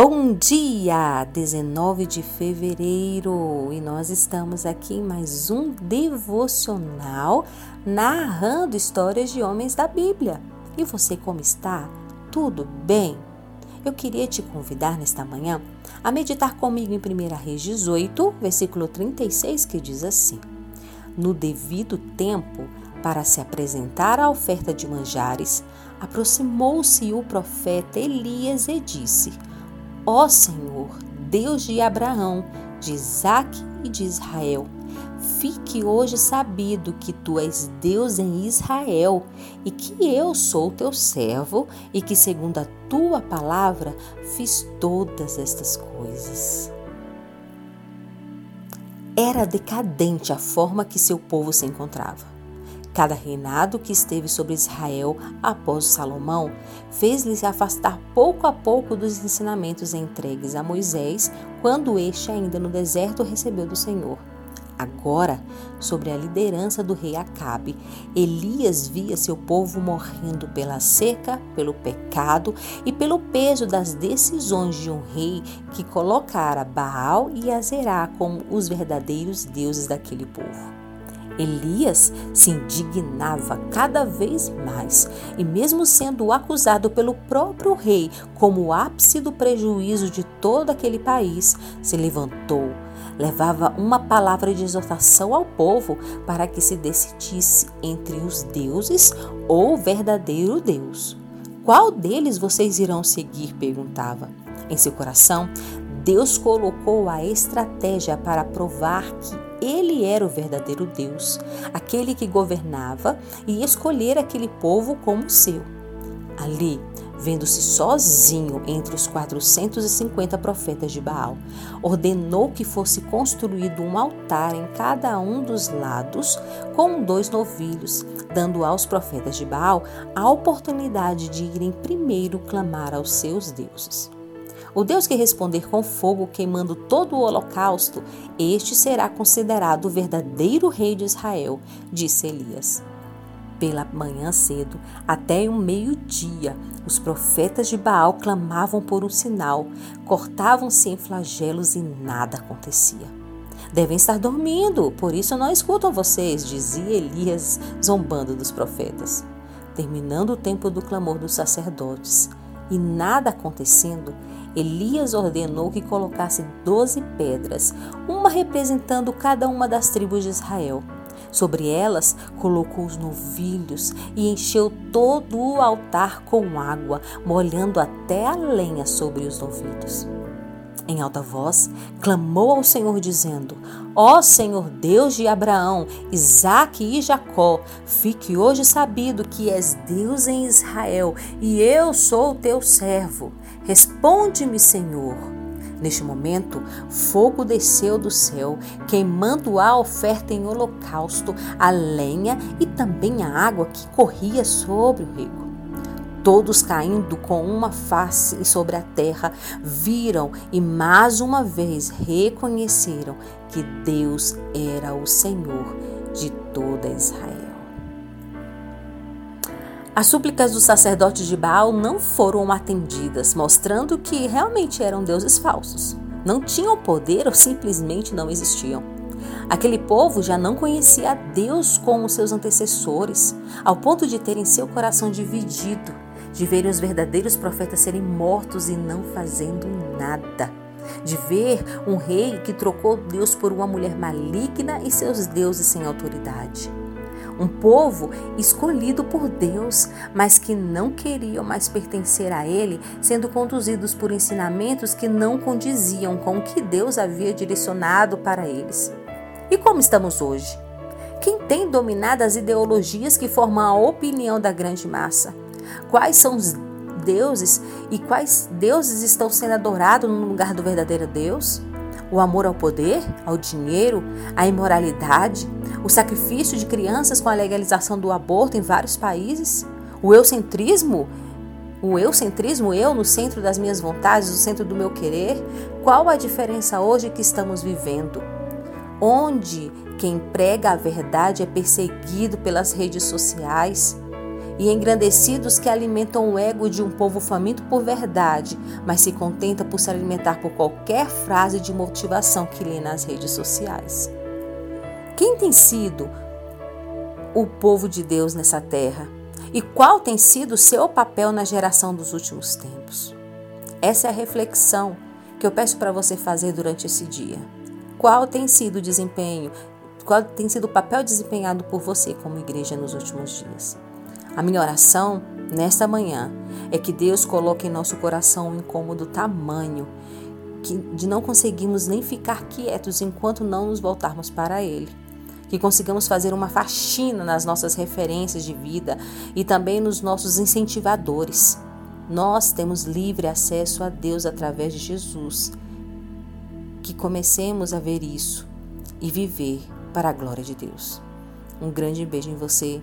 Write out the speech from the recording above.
Bom dia! 19 de fevereiro e nós estamos aqui em mais um devocional narrando histórias de homens da Bíblia. E você como está? Tudo bem? Eu queria te convidar nesta manhã a meditar comigo em 1 Reis 18, versículo 36, que diz assim: No devido tempo, para se apresentar à oferta de manjares, aproximou-se o profeta Elias e disse: Ó Senhor, Deus de Abraão, de Isaque e de Israel, fique hoje sabido que tu és Deus em Israel e que eu sou teu servo e que, segundo a tua palavra, fiz todas estas coisas. Era decadente a forma que seu povo se encontrava. Cada reinado que esteve sobre Israel após Salomão fez-lhe afastar pouco a pouco dos ensinamentos entregues a Moisés, quando este, ainda no deserto, recebeu do Senhor. Agora, sobre a liderança do rei Acabe, Elias via seu povo morrendo pela seca, pelo pecado e pelo peso das decisões de um rei que colocara Baal e Azerá como os verdadeiros deuses daquele povo. Elias se indignava cada vez mais e, mesmo sendo acusado pelo próprio rei como ápice do prejuízo de todo aquele país, se levantou, levava uma palavra de exortação ao povo para que se decidisse entre os deuses ou o verdadeiro Deus. Qual deles vocês irão seguir? perguntava. Em seu coração, Deus colocou a estratégia para provar que ele era o verdadeiro Deus, aquele que governava e escolher aquele povo como seu. Ali, vendo-se sozinho entre os 450 profetas de Baal, ordenou que fosse construído um altar em cada um dos lados com dois novilhos, dando aos profetas de Baal a oportunidade de irem primeiro clamar aos seus deuses. O Deus que responder com fogo queimando todo o holocausto, este será considerado o verdadeiro rei de Israel, disse Elias. Pela manhã cedo, até o meio-dia, os profetas de Baal clamavam por um sinal, cortavam-se em flagelos e nada acontecia. Devem estar dormindo, por isso não escutam vocês, dizia Elias, zombando dos profetas. Terminando o tempo do clamor dos sacerdotes e nada acontecendo, Elias ordenou que colocasse doze pedras, uma representando cada uma das tribos de Israel. Sobre elas colocou os novilhos e encheu todo o altar com água, molhando até a lenha sobre os novilhos. Em alta voz, clamou ao Senhor, dizendo: Ó Senhor Deus de Abraão, Isaque e Jacó, fique hoje sabido que és Deus em Israel e eu sou teu servo. Responde-me, Senhor. Neste momento, fogo desceu do céu, queimando a oferta em holocausto, a lenha e também a água que corria sobre o rio. Todos caindo com uma face sobre a terra, viram e mais uma vez reconheceram que Deus era o Senhor de toda Israel. As súplicas dos sacerdotes de Baal não foram atendidas, mostrando que realmente eram deuses falsos. Não tinham poder ou simplesmente não existiam. Aquele povo já não conhecia Deus como seus antecessores, ao ponto de terem seu coração dividido, de verem os verdadeiros profetas serem mortos e não fazendo nada, de ver um rei que trocou Deus por uma mulher maligna e seus deuses sem autoridade um povo escolhido por Deus, mas que não queriam mais pertencer a Ele, sendo conduzidos por ensinamentos que não condiziam com o que Deus havia direcionado para eles. E como estamos hoje? Quem tem dominado as ideologias que formam a opinião da grande massa? Quais são os deuses e quais deuses estão sendo adorados no lugar do verdadeiro Deus? o amor ao poder, ao dinheiro, à imoralidade, o sacrifício de crianças com a legalização do aborto em vários países, o eucentrismo, o eucentrismo, eu no centro das minhas vontades, no centro do meu querer, qual a diferença hoje que estamos vivendo? Onde quem prega a verdade é perseguido pelas redes sociais e engrandecidos que alimentam o ego de um povo faminto por verdade, mas se contenta por se alimentar por qualquer frase de motivação que lê nas redes sociais. Quem tem sido o povo de Deus nessa terra? E qual tem sido o seu papel na geração dos últimos tempos? Essa é a reflexão que eu peço para você fazer durante esse dia. Qual tem sido o desempenho, qual tem sido o papel desempenhado por você como igreja nos últimos dias? A minha oração nesta manhã é que Deus coloque em nosso coração um incômodo tamanho que, de não conseguirmos nem ficar quietos enquanto não nos voltarmos para Ele. Que consigamos fazer uma faxina nas nossas referências de vida e também nos nossos incentivadores. Nós temos livre acesso a Deus através de Jesus. Que comecemos a ver isso e viver para a glória de Deus. Um grande beijo em você.